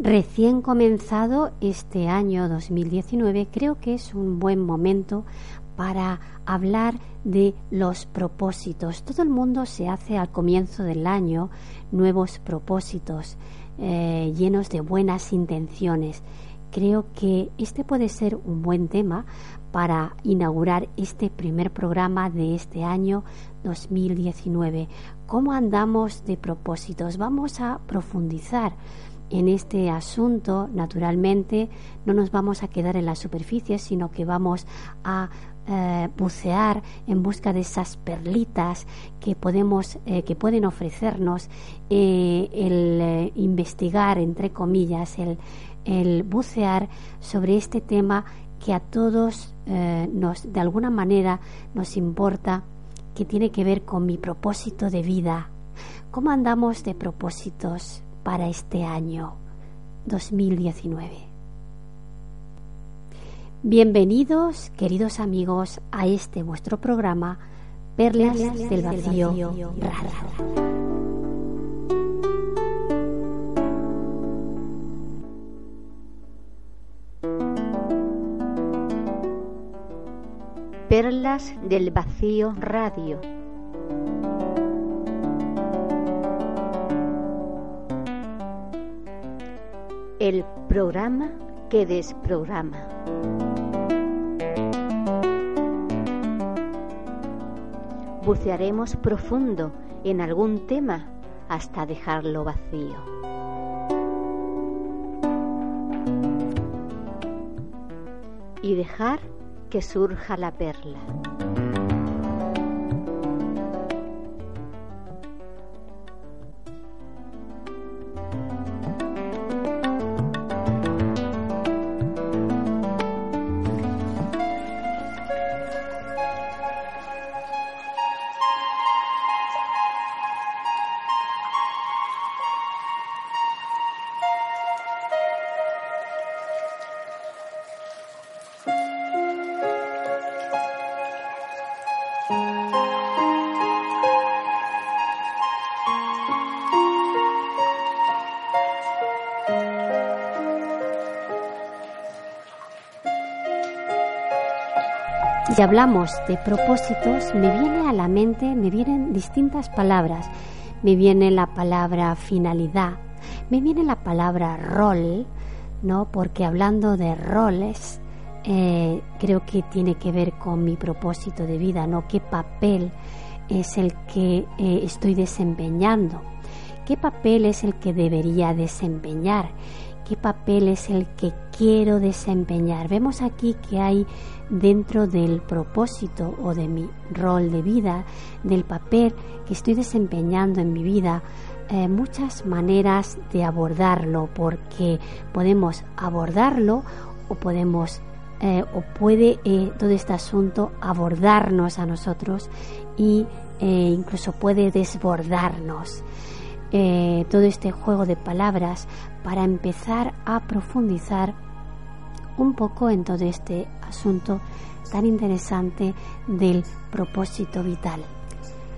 Recién comenzado este año 2019, creo que es un buen momento para hablar de los propósitos. Todo el mundo se hace al comienzo del año nuevos propósitos eh, llenos de buenas intenciones. Creo que este puede ser un buen tema para inaugurar este primer programa de este año 2019. ¿Cómo andamos de propósitos? Vamos a profundizar en este asunto, naturalmente, no nos vamos a quedar en la superficie, sino que vamos a eh, bucear en busca de esas perlitas que podemos, eh, que pueden ofrecernos eh, el investigar, entre comillas, el, el, bucear sobre este tema que a todos nos, de alguna manera, nos importa, que tiene que ver con mi propósito de vida. ¿Cómo andamos de propósitos? Para este año 2019. Bienvenidos, queridos amigos, a este vuestro programa Perlas, del Vacío, Perlas del Vacío Radio el programa que desprograma. Bucearemos profundo en algún tema hasta dejarlo vacío. Y dejar que surja la perla. Si hablamos de propósitos, me viene a la mente, me vienen distintas palabras. Me viene la palabra finalidad, me viene la palabra rol, ¿no? Porque hablando de roles, eh, creo que tiene que ver con mi propósito de vida, ¿no? ¿Qué papel es el que eh, estoy desempeñando? ¿Qué papel es el que debería desempeñar? ¿Qué papel es el que quiero desempeñar? Vemos aquí que hay dentro del propósito o de mi rol de vida, del papel que estoy desempeñando en mi vida, eh, muchas maneras de abordarlo, porque podemos abordarlo o podemos eh, o puede eh, todo este asunto abordarnos a nosotros y incluso puede desbordarnos. Todo este juego de palabras para empezar a profundizar un poco en todo este asunto tan interesante del propósito vital.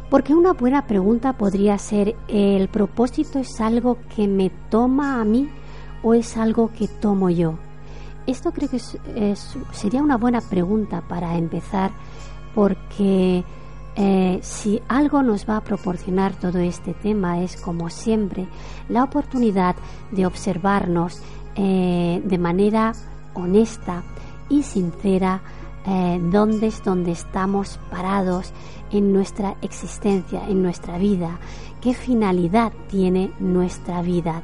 Porque una buena pregunta podría ser, ¿el propósito es algo que me toma a mí o es algo que tomo yo? Esto creo que sería una buena pregunta para empezar porque eh, si algo nos va a proporcionar todo este tema es, como siempre, la oportunidad de observarnos eh, de manera honesta y sincera eh, dónde es donde estamos parados en nuestra existencia, en nuestra vida, qué finalidad tiene nuestra vida.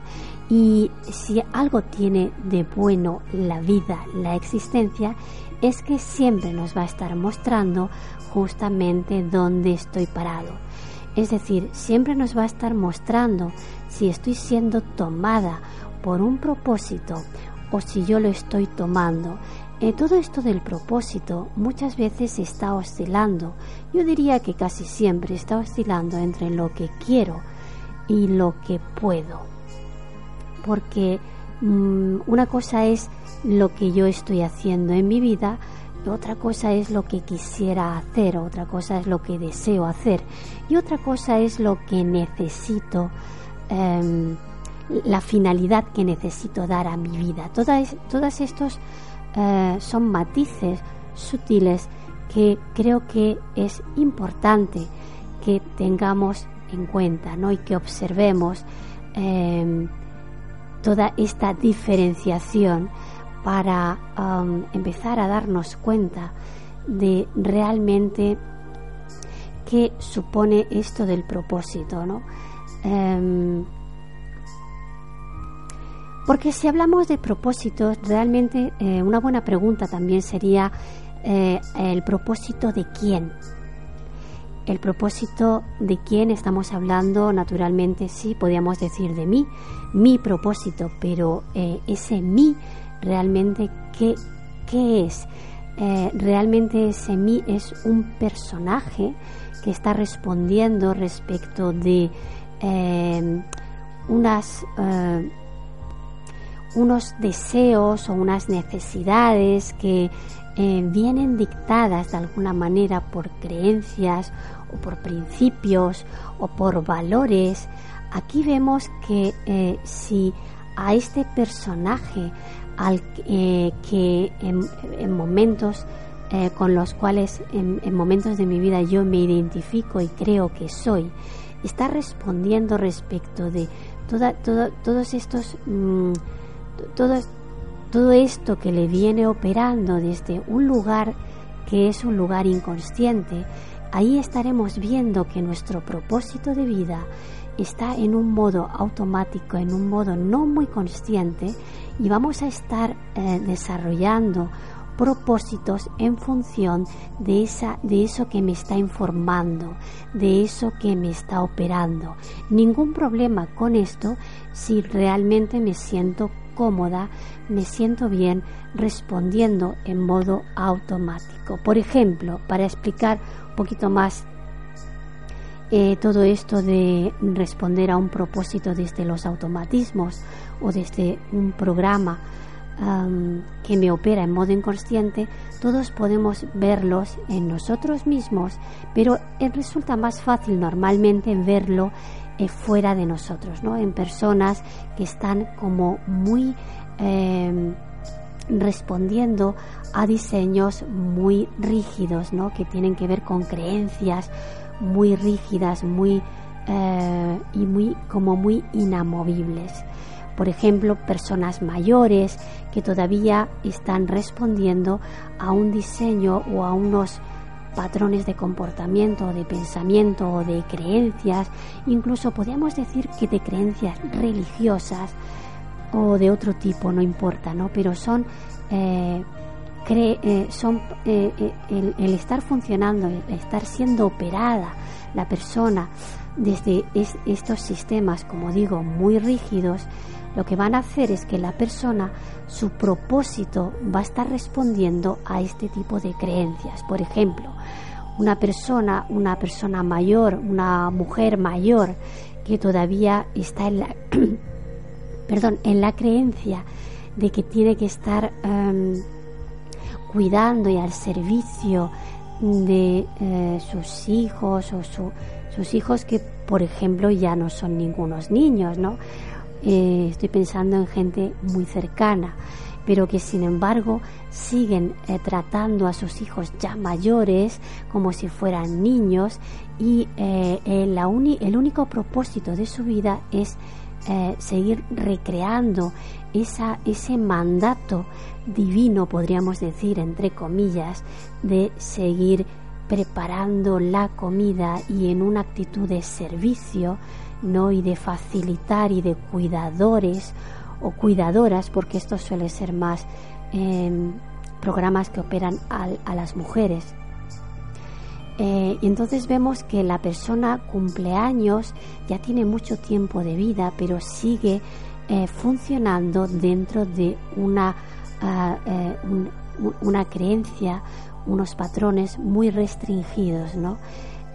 Y si algo tiene de bueno la vida, la existencia, es que siempre nos va a estar mostrando justamente dónde estoy parado. Es decir, siempre nos va a estar mostrando si estoy siendo tomada por un propósito o si yo lo estoy tomando. Eh, todo esto del propósito muchas veces está oscilando. Yo diría que casi siempre está oscilando entre lo que quiero y lo que puedo. Porque mm, una cosa es lo que yo estoy haciendo en mi vida, otra cosa es lo que quisiera hacer, otra cosa es lo que deseo hacer y otra cosa es lo que necesito, em, la finalidad que necesito dar a mi vida. Todas, todas estos eh, son matices sutiles que creo que es importante que tengamos en cuenta ¿no? y que observemos em, toda esta diferenciación para um, empezar a darnos cuenta de realmente qué supone esto del propósito, ¿no? Em, porque si hablamos de propósitos, realmente eh, una buena pregunta también sería eh, el propósito de quién. El propósito de quién estamos hablando, naturalmente sí, podríamos decir de mí, mi propósito, pero eh, ese mí realmente qué, qué es. Eh, realmente ese mí es un personaje que está respondiendo respecto de eh, unas, eh, unos deseos o unas necesidades que vienen dictadas de alguna manera por creencias o por principios o por valores. Aquí vemos que si a este personaje al eh, que en, momentos eh, con los cuales en, momentos de mi vida yo me identifico y creo que soy, está respondiendo respecto de toda, todos estos, mm, todo, todo esto que le viene operando desde un lugar que es un lugar inconsciente, ahí estaremos viendo que nuestro propósito de vida está en un modo automático, en un modo no muy consciente, y vamos a estar eh, desarrollando propósitos en función de esa de eso que me está informando, de eso que me está operando. Ningún problema con esto si realmente me siento cómoda, me siento bien respondiendo en modo automático. Por ejemplo, para explicar un poquito más eh, todo esto de responder a un propósito desde los automatismos o desde un programa que me opera en modo inconsciente, todos podemos verlos en nosotros mismos, pero resulta más fácil normalmente verlo eh, fuera de nosotros, ¿no? en personas que están como muy em, respondiendo a diseños muy rígidos, ¿no? que tienen que ver con creencias, muy rígidas, muy eh, y muy como muy inamovibles. Por ejemplo, personas mayores que todavía están respondiendo a un diseño o a unos patrones de comportamiento, de pensamiento o de creencias, incluso podríamos decir que de creencias religiosas o de otro tipo, no importa, ¿no? Pero son eh, eh, son eh, eh, el, estar funcionando, el estar siendo operada la persona desde estos sistemas, como digo, muy rígidos, lo que van a hacer es que la persona, su propósito va a estar respondiendo a este tipo de creencias. Por ejemplo, una persona, una persona mayor, una mujer mayor que todavía está en la, perdón, en la creencia de que tiene que estar em, cuidando y al servicio de eh, sus hijos o sus hijos que, por ejemplo, ya no son ningunos niños, ¿no? Eh, estoy pensando en gente muy cercana, pero que sin embargo siguen eh, tratando a sus hijos ya mayores como si fueran niños y la el único propósito de su vida es seguir recreando esa, ese mandato divino, podríamos decir, entre comillas, de seguir preparando la comida y en una actitud de servicio, ¿no? Y de facilitar y de cuidadores o cuidadoras, porque esto suele ser más em, programas que operan a las mujeres. Eh, y entonces vemos que la persona cumpleaños ya tiene mucho tiempo de vida, pero sigue eh, funcionando dentro de una, eh, una creencia, unos patrones muy restringidos, ¿no?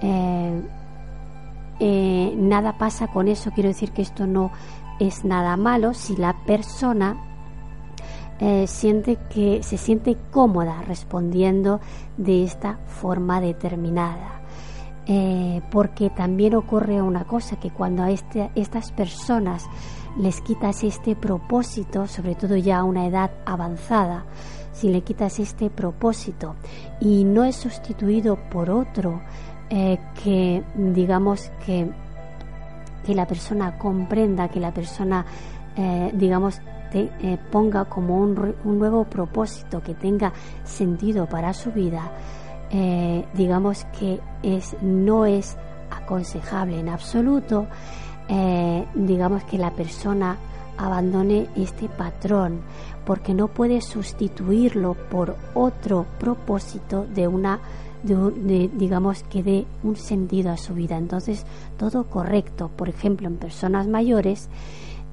Eh, nada pasa con eso, quiero decir que esto no es nada malo si la persona siente que se siente cómoda respondiendo de esta forma determinada. porque también ocurre una cosa que cuando a este, estas personas les quitas este propósito, sobre todo ya a una edad avanzada, si le quitas este propósito y no es sustituido por otro eh, que digamos que, que la persona comprenda, que la persona eh, digamos te, eh, ponga como un, un, nuevo propósito que tenga sentido para su vida, digamos que es, no es aconsejable en absoluto eh, digamos que la persona abandone este patrón porque no puede sustituirlo por otro propósito de una de, digamos que dé un sentido a su vida entonces todo correcto por ejemplo en personas mayores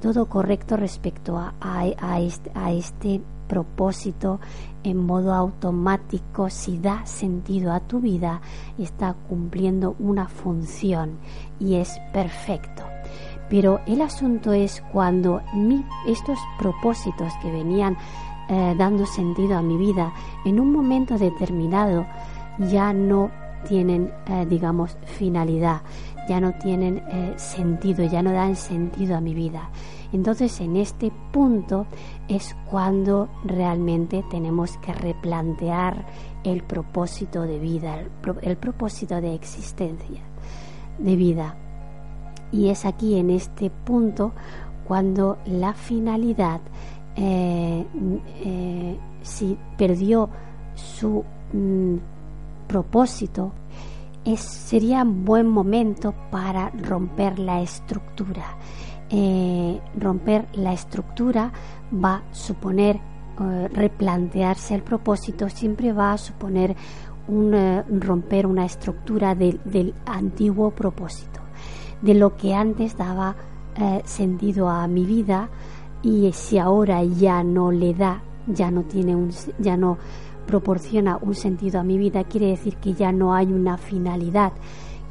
todo correcto respecto a, a, este, a este propósito en modo automático, si da sentido a tu vida, está cumpliendo una función y es perfecto. Pero el asunto es cuando estos propósitos que venían eh, dando sentido a mi vida en un momento determinado ya no tienen, eh, digamos, finalidad, ya no tienen eh, sentido, ya no dan sentido a mi vida. Entonces en este punto es cuando realmente tenemos que replantear el propósito de vida, el propósito de existencia, de vida. Y es aquí en este punto cuando la finalidad, eh, eh, si perdió su mm, propósito, sería un buen momento para romper la estructura. Eh, romper la estructura va a suponer replantearse el propósito, siempre va a suponer un, romper una estructura del antiguo propósito de lo que antes daba eh, sentido a mi vida y si ahora ya no le da, ya no tiene un, ya no proporciona un sentido a mi vida, quiere decir que ya no hay una finalidad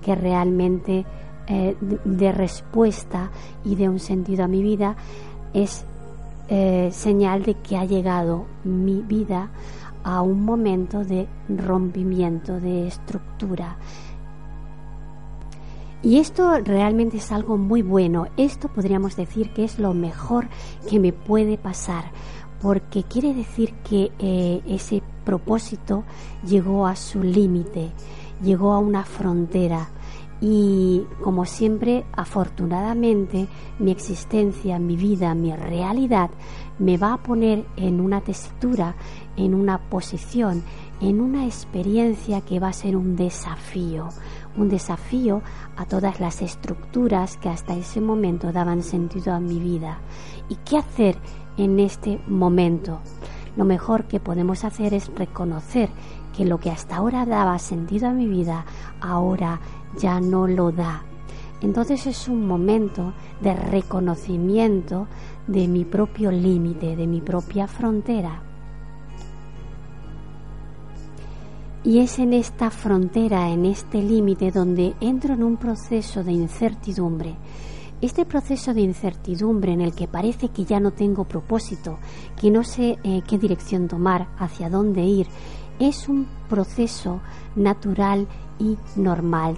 que realmente eh, de, respuesta y de un sentido a mi vida, es eh, señal de que ha llegado mi vida a un momento de rompimiento de estructura, y esto realmente es algo muy bueno. Esto podríamos decir que es lo mejor que me puede pasar, porque quiere decir que eh, ese propósito llegó a su límite, llegó a una frontera. Y como siempre, afortunadamente, mi existencia, mi vida, mi realidad me va a poner en una tesitura, en una posición, en una experiencia que va a ser un desafío, un desafío a todas las estructuras que hasta ese momento daban sentido a mi vida. ¿Y qué hacer en este momento? Lo mejor que podemos hacer es reconocer que lo que hasta ahora daba sentido a mi vida, ahora ya no lo da. Entonces es un momento de reconocimiento de mi propio límite, de mi propia frontera. Y es en esta frontera, en este límite, donde entro en un proceso de incertidumbre. Este proceso de incertidumbre en el que parece que ya no tengo propósito, que no sé eh, qué dirección tomar, hacia dónde ir, es un proceso natural y normal.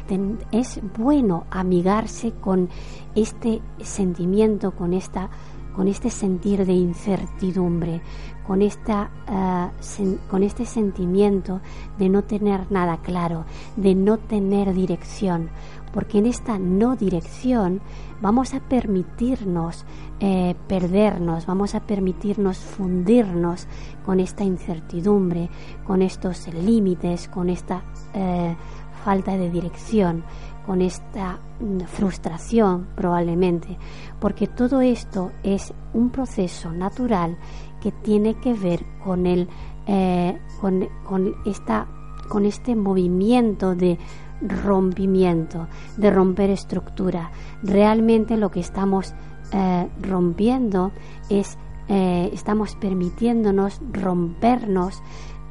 es bueno amigarse con este sentimiento, con esta con este sentir de incertidumbre, con, esta, eh, con este sentimiento de no tener nada claro, de no tener dirección, porque en esta no dirección vamos a permitirnos eh, perdernos, vamos a permitirnos fundirnos con esta incertidumbre, con estos límites, con esta eh, falta de dirección, con esta mm, frustración probablemente, porque todo esto es un proceso natural que tiene que ver con el eh, con, con, esta con este movimiento de rompimiento de romper estructura. Realmente lo que estamos eh, rompiendo es eh, estamos permitiéndonos rompernos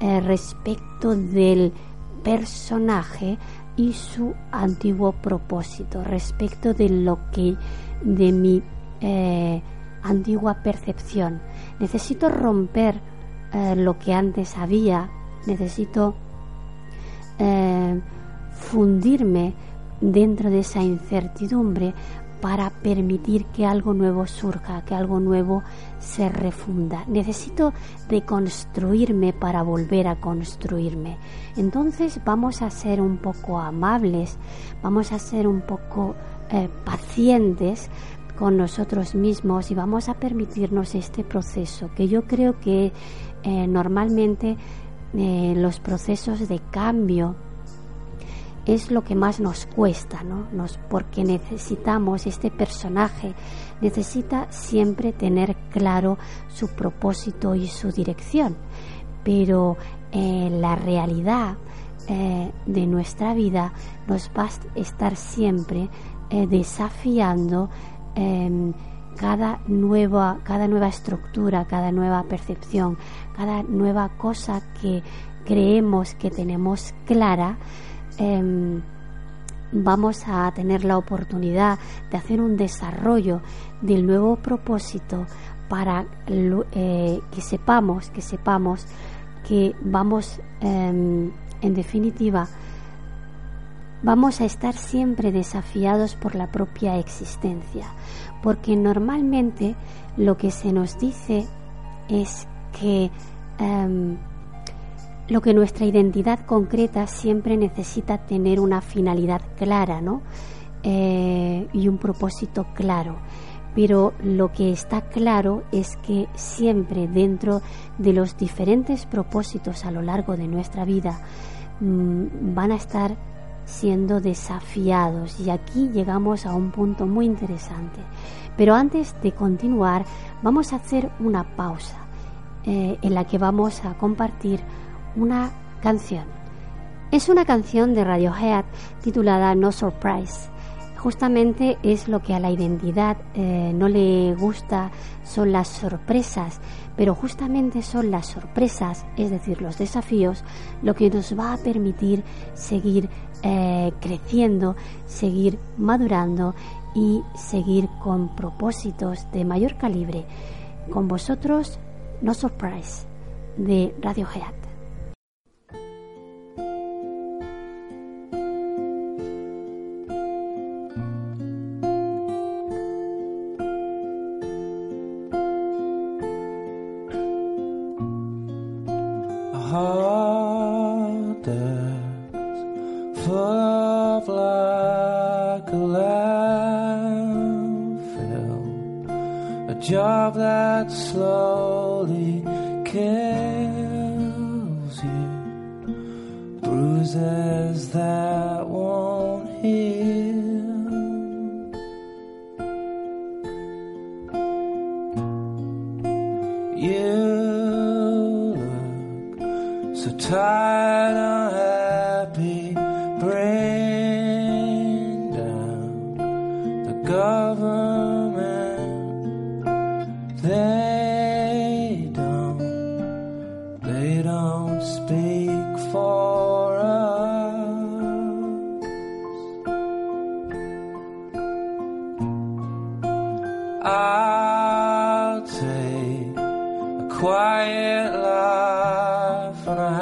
respecto del personaje y su antiguo propósito, respecto de lo que de mi antigua percepción. Necesito romper lo que antes había, necesito fundirme dentro de esa incertidumbre para permitir que algo nuevo surja, que algo nuevo se refunda. Necesito deconstruirme para volver a construirme. Entonces vamos a ser un poco amables, vamos a ser un poco eh, pacientes con nosotros mismos y vamos a permitirnos este proceso que yo creo que eh, normalmente eh, los procesos de cambio es lo que más nos cuesta, ¿no? Nos, porque necesitamos, este personaje necesita siempre tener claro su propósito y su dirección, pero eh, la realidad de nuestra vida nos va a estar siempre desafiando em, cada nueva, cada nueva estructura, cada nueva percepción, cada nueva cosa que creemos que tenemos clara, Em, vamos a tener la oportunidad de hacer un desarrollo del nuevo propósito para eh, que sepamos, que sepamos que vamos, em, en definitiva, vamos a estar siempre desafiados por la propia existencia, porque normalmente lo que se nos dice es que em, lo que nuestra identidad concreta siempre necesita tener una finalidad clara, ¿no? Eh, y un propósito claro. Pero lo que está claro es que siempre dentro de los diferentes propósitos a lo largo de nuestra vida mm, van a estar siendo desafiados y aquí llegamos a un punto muy interesante. Pero antes de continuar vamos a hacer una pausa eh, en la que vamos a compartir una canción. Es una canción de Radiohead titulada No Surprise. Justamente es lo que a la identidad eh, no le gusta, son las sorpresas, pero justamente son las sorpresas, es decir, los desafíos, lo que nos va a permitir seguir eh, creciendo, seguir madurando y seguir con propósitos de mayor calibre. Con vosotros, No Surprise, de heart that's full of like a landfill, a job that's slow. can't I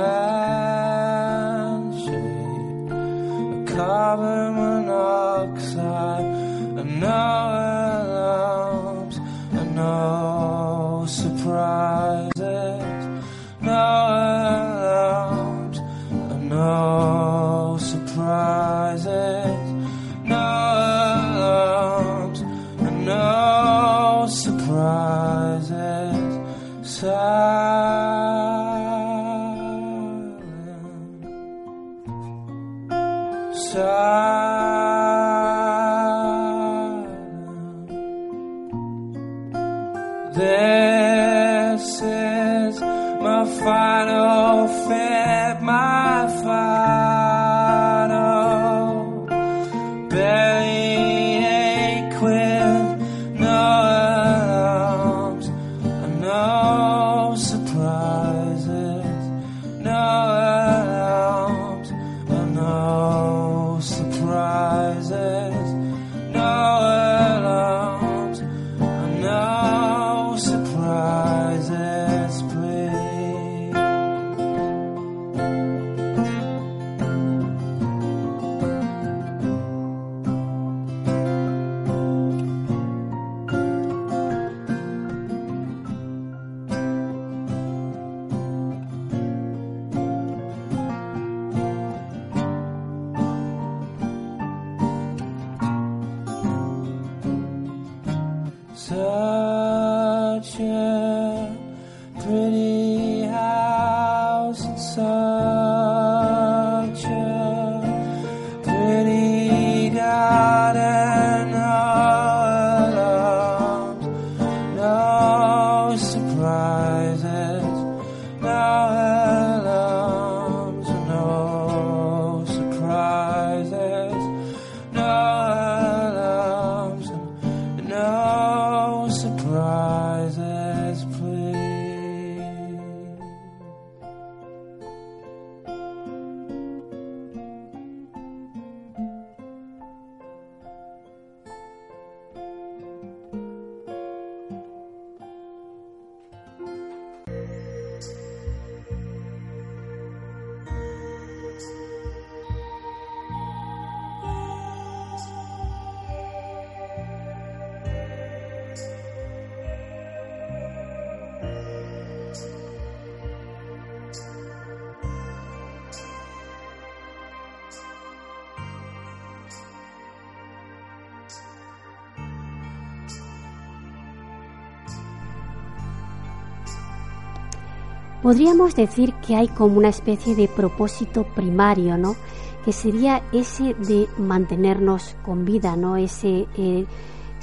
Podríamos decir que hay como una especie de propósito primario, ¿no? Que sería ese de mantenernos con vida, ¿no? Ese, eh,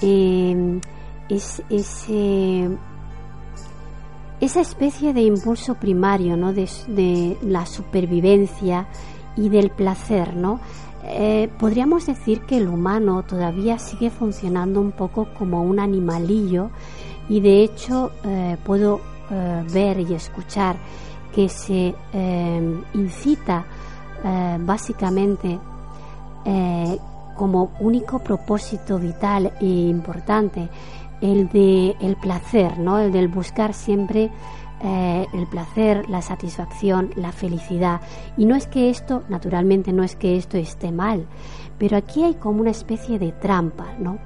em, ese, esa especie de impulso primario, ¿no? De, la supervivencia y del placer, ¿no? Eh, podríamos decir que el humano todavía sigue funcionando un poco como un animalillo y de hecho eh, puedo eh, ver y escuchar que se eh, incita eh, básicamente como único propósito vital e importante el de el placer, ¿no? El del buscar siempre el placer, la satisfacción, la felicidad. Y no es que esto, naturalmente, no es que esto esté mal, pero aquí hay como una especie de trampa, ¿no?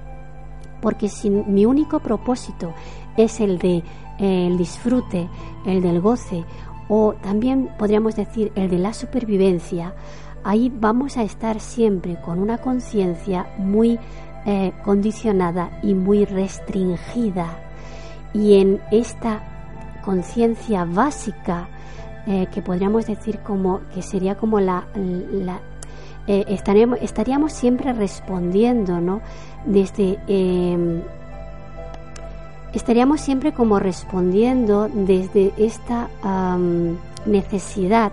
Porque si mi único propósito es el de el disfrute, el del goce o también podríamos decir el de la supervivencia, ahí vamos a estar siempre con una conciencia muy eh, condicionada y muy restringida. Y en esta conciencia básica, eh, que podríamos decir como que sería como la, eh, estaríamos, estaríamos, siempre respondiendo, ¿no? Desde em, estaríamos siempre como respondiendo desde esta necesidad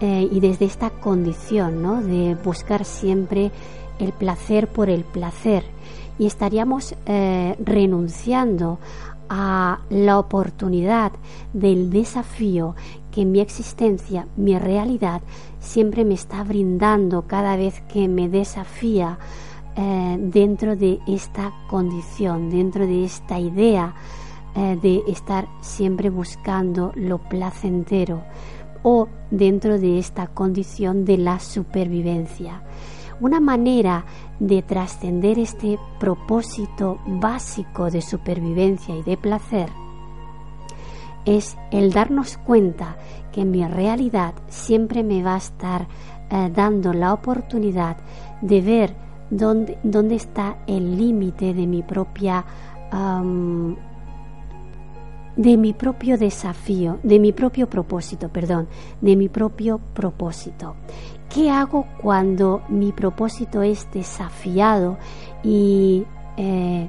eh, y desde esta condición ¿no? de buscar siempre el placer por el placer y estaríamos eh, renunciando a la oportunidad del desafío que mi existencia, mi realidad, siempre me está brindando cada vez que me desafía eh, dentro de esta condición, dentro de esta idea eh, de estar siempre buscando lo placentero o dentro de esta condición de la supervivencia. Una manera de trascender este propósito básico de supervivencia y de placer es el darnos cuenta que mi realidad siempre me va a estar eh, dando la oportunidad de ver dónde, dónde está el límite de mi propia de mi propio desafío, de mi propio propósito, perdón, de mi propio propósito. ¿Qué hago cuando mi propósito es desafiado y, eh,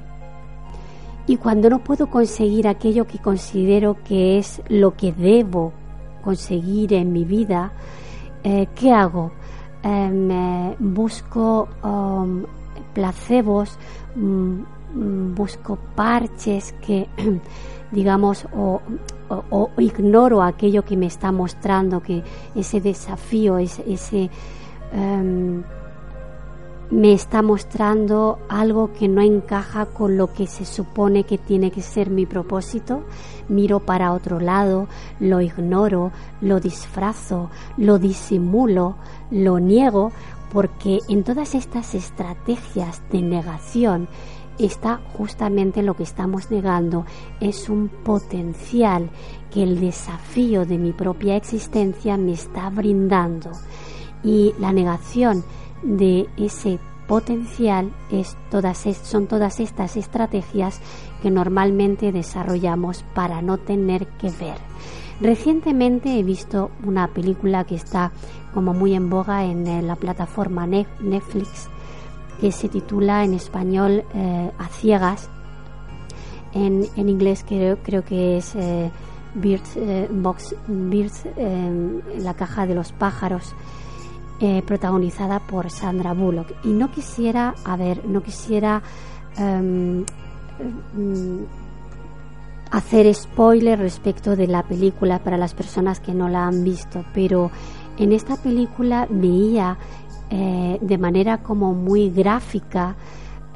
y cuando no puedo conseguir aquello que considero que es lo que debo conseguir en mi vida? Eh, ¿Qué hago? Em, busco um, placebos, mm, mm, busco parches que, digamos, o, ignoro aquello que me está mostrando, que ese desafío, ese, ese em, me está mostrando algo que no encaja con lo que se supone que tiene que ser mi propósito, miro para otro lado, lo ignoro, lo disfrazo, lo disimulo, lo niego, porque en todas estas estrategias de negación está justamente lo que estamos negando, es un potencial que el desafío de mi propia existencia me está brindando. Y la negación de ese potencial es todas, son todas estas estrategias que normalmente desarrollamos para no tener que ver. Recientemente he visto una película que está como muy en boga en eh, la plataforma Netflix que se titula en español eh, A Ciegas en, en inglés creo, creo que es eh, Birds, eh, Box, Birds la caja de los pájaros, eh, protagonizada por Sandra Bullock. Y no quisiera, a no quisiera em, mm, hacer spoiler respecto de la película para las personas que no la han visto, pero en esta película veía eh, de manera como muy gráfica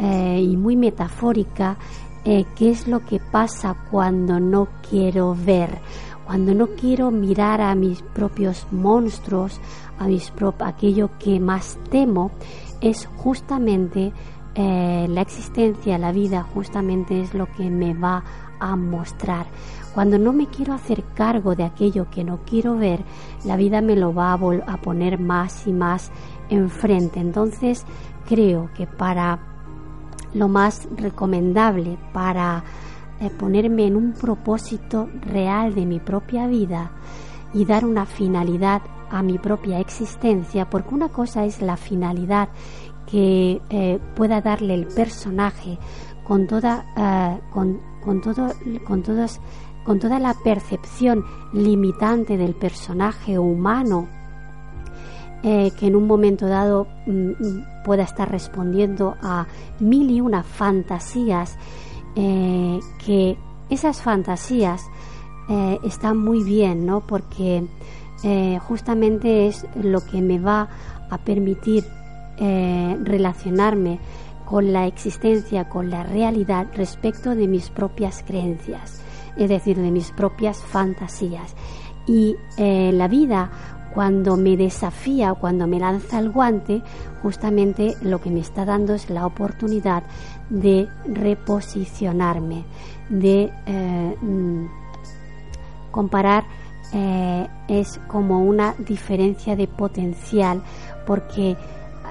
y muy metafórica eh, qué es lo que pasa cuando no quiero ver, cuando no quiero mirar a mis propios monstruos, aquello que más temo, es justamente eh, la existencia, la vida, justamente es lo que me va a mostrar. Cuando no me quiero hacer cargo de aquello que no quiero ver, la vida me lo va a, a poner más y más enfrente. Entonces creo que para lo más recomendable para eh, ponerme en un propósito real de mi propia vida y dar una finalidad a mi propia existencia, porque una cosa es la finalidad que eh, pueda darle el personaje con toda, eh, con, todo, con, todos, con toda la percepción limitante del personaje humano eh, que en un momento dado mm, mm, pueda estar respondiendo a mil y una fantasías, que esas fantasías están muy bien, ¿no? Porque justamente es lo que me va a permitir relacionarme con la existencia, con la realidad respecto de mis propias creencias, es decir, de mis propias fantasías. Y la vida cuando me desafía, cuando me lanza el guante, justamente lo que me está dando es la oportunidad de reposicionarme, de eh, mm, comparar eh, es como una diferencia de potencial porque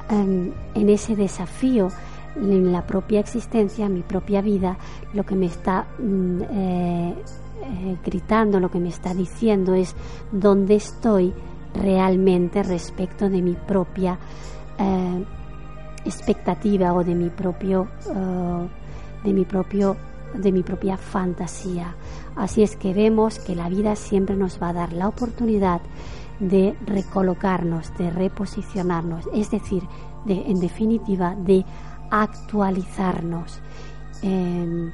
em, en ese desafío en la propia existencia, mi propia vida, lo que me está mm, eh, gritando, lo que me está diciendo es dónde estoy, realmente respecto de mi propia eh, expectativa o de mi propio eh, de mi propio de mi propia fantasía así es que vemos que la vida siempre nos va a dar la oportunidad de recolocarnos de reposicionarnos es decir de, en definitiva de actualizarnos. Em,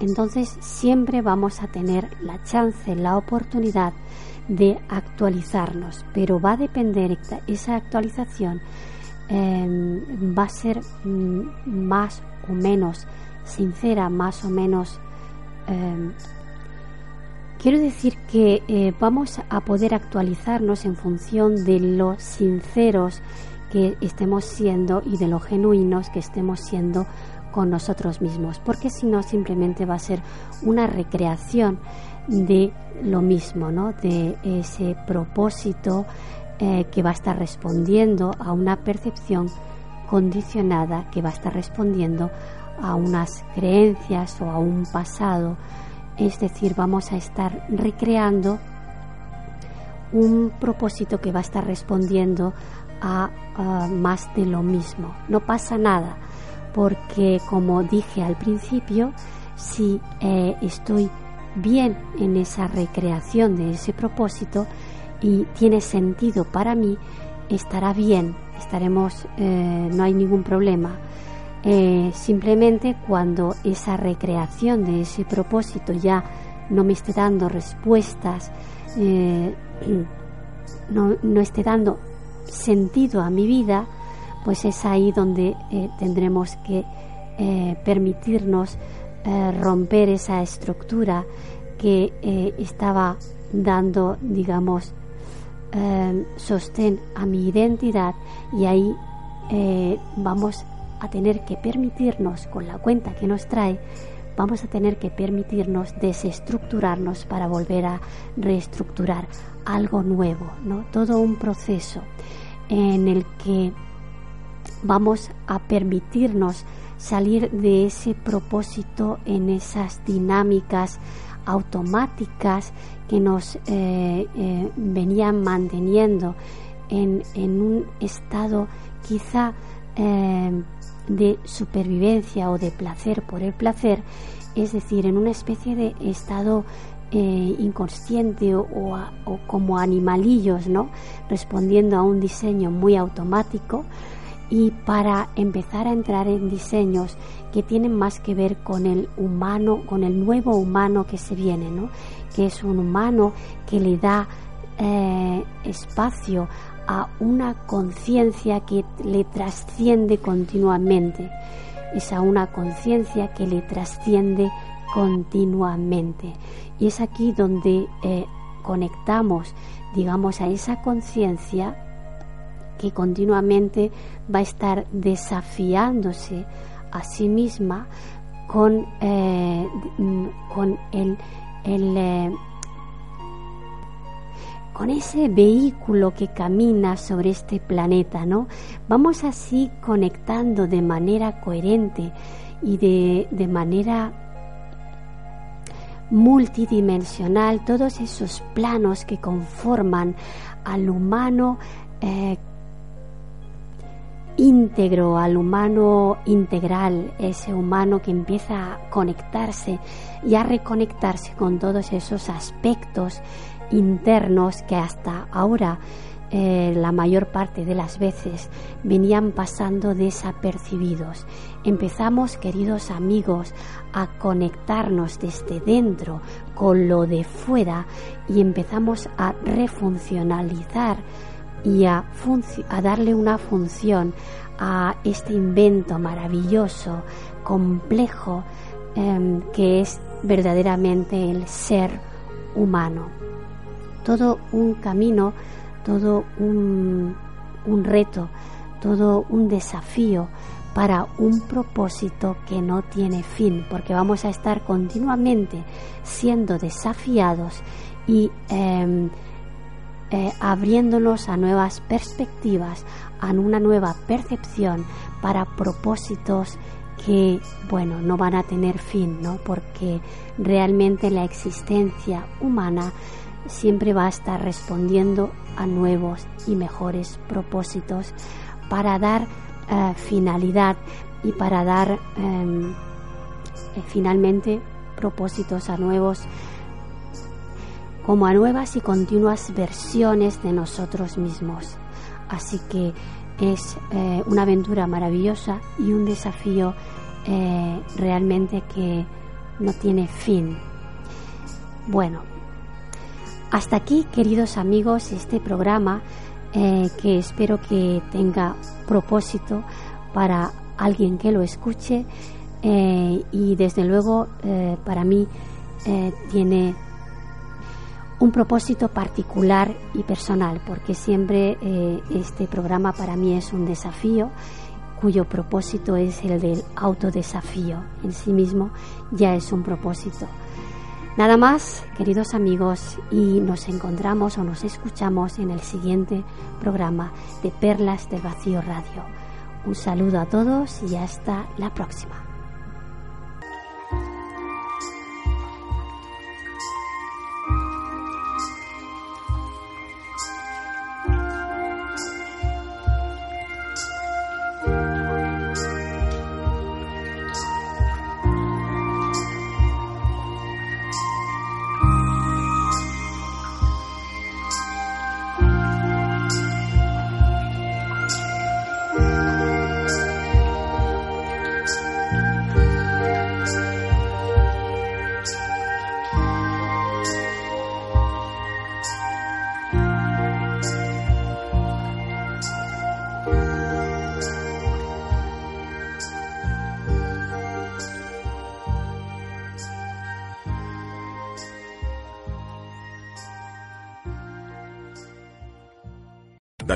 entonces siempre vamos a tener la chance la oportunidad de actualizarnos, pero va a depender esa actualización em, va a ser mm, más o menos sincera, más o menos em, quiero decir que eh, vamos a poder actualizarnos en función de lo sinceros que estemos siendo y de lo genuinos que estemos siendo con nosotros mismos, porque si no simplemente va a ser una recreación de lo mismo, ¿no? de ese propósito eh, que va a estar respondiendo a una percepción condicionada, que va a estar respondiendo a unas creencias o a un pasado. Es decir, vamos a estar recreando un propósito que va a estar respondiendo a, más de lo mismo. No pasa nada, porque como dije al principio, si eh, estoy bien en esa recreación de ese propósito y tiene sentido para mí, estará bien, estaremos, eh, no hay ningún problema. Eh, simplemente cuando esa recreación de ese propósito ya no me esté dando respuestas, eh, no, no, esté dando sentido a mi vida, pues es ahí donde tendremos que permitirnos romper esa estructura que eh, estaba dando, digamos, eh, sostén a mi identidad y ahí eh, vamos a tener que permitirnos, con la cuenta que nos trae, vamos a tener que permitirnos desestructurarnos para volver a reestructurar algo nuevo, ¿no? Todo un proceso en el que vamos a permitirnos salir de ese propósito en esas dinámicas automáticas que nos eh, eh, venían manteniendo en, un estado quizá eh, de supervivencia o de placer por el placer es decir, en una especie de estado eh, inconsciente o, o, como animalillos, ¿no? Respondiendo a un diseño muy automático y para empezar a entrar en diseños que tienen más que ver con el humano, con el nuevo humano que se viene, ¿no? Que es un humano que le da eh, espacio a una conciencia que le trasciende continuamente. Es a una conciencia que le trasciende continuamente. Y es aquí donde eh, conectamos, digamos, a esa conciencia que continuamente va a estar desafiándose a sí misma con, eh, con el, el con ese vehículo que camina sobre este planeta, ¿no? Vamos así conectando de manera coherente y de, de manera multidimensional todos esos planos que conforman al humano eh, íntegro, al humano integral, ese humano que empieza a conectarse y a reconectarse con todos esos aspectos internos que hasta ahora eh, la mayor parte de las veces venían pasando desapercibidos. Empezamos, queridos amigos, a conectarnos desde dentro con lo de fuera y empezamos a refuncionalizar y a, darle una función a este invento maravilloso, complejo, em, que es verdaderamente el ser humano todo un camino, todo un, reto, todo un desafío para un propósito que no tiene fin, porque vamos a estar continuamente siendo desafiados y em, eh, abriéndonos a nuevas perspectivas, a una nueva percepción para propósitos que, bueno, no van a tener fin, ¿no? Porque realmente la existencia humana siempre va a estar respondiendo a nuevos y mejores propósitos para dar eh, finalidad y para dar em, eh, finalmente propósitos a nuevos como a nuevas y continuas versiones de nosotros mismos. Así que es eh, una aventura maravillosa y un desafío realmente que no tiene fin. Bueno, hasta aquí, queridos amigos, este programa eh, que espero que tenga propósito para alguien que lo escuche eh, y desde luego eh, para mí tiene un propósito particular y personal porque siempre este programa para mí es un desafío cuyo propósito es el del autodesafío en sí mismo ya es un propósito Nada más, queridos amigos, y nos encontramos o nos escuchamos en el siguiente programa de Perlas del Vacío Radio. Un saludo a todos y hasta la próxima.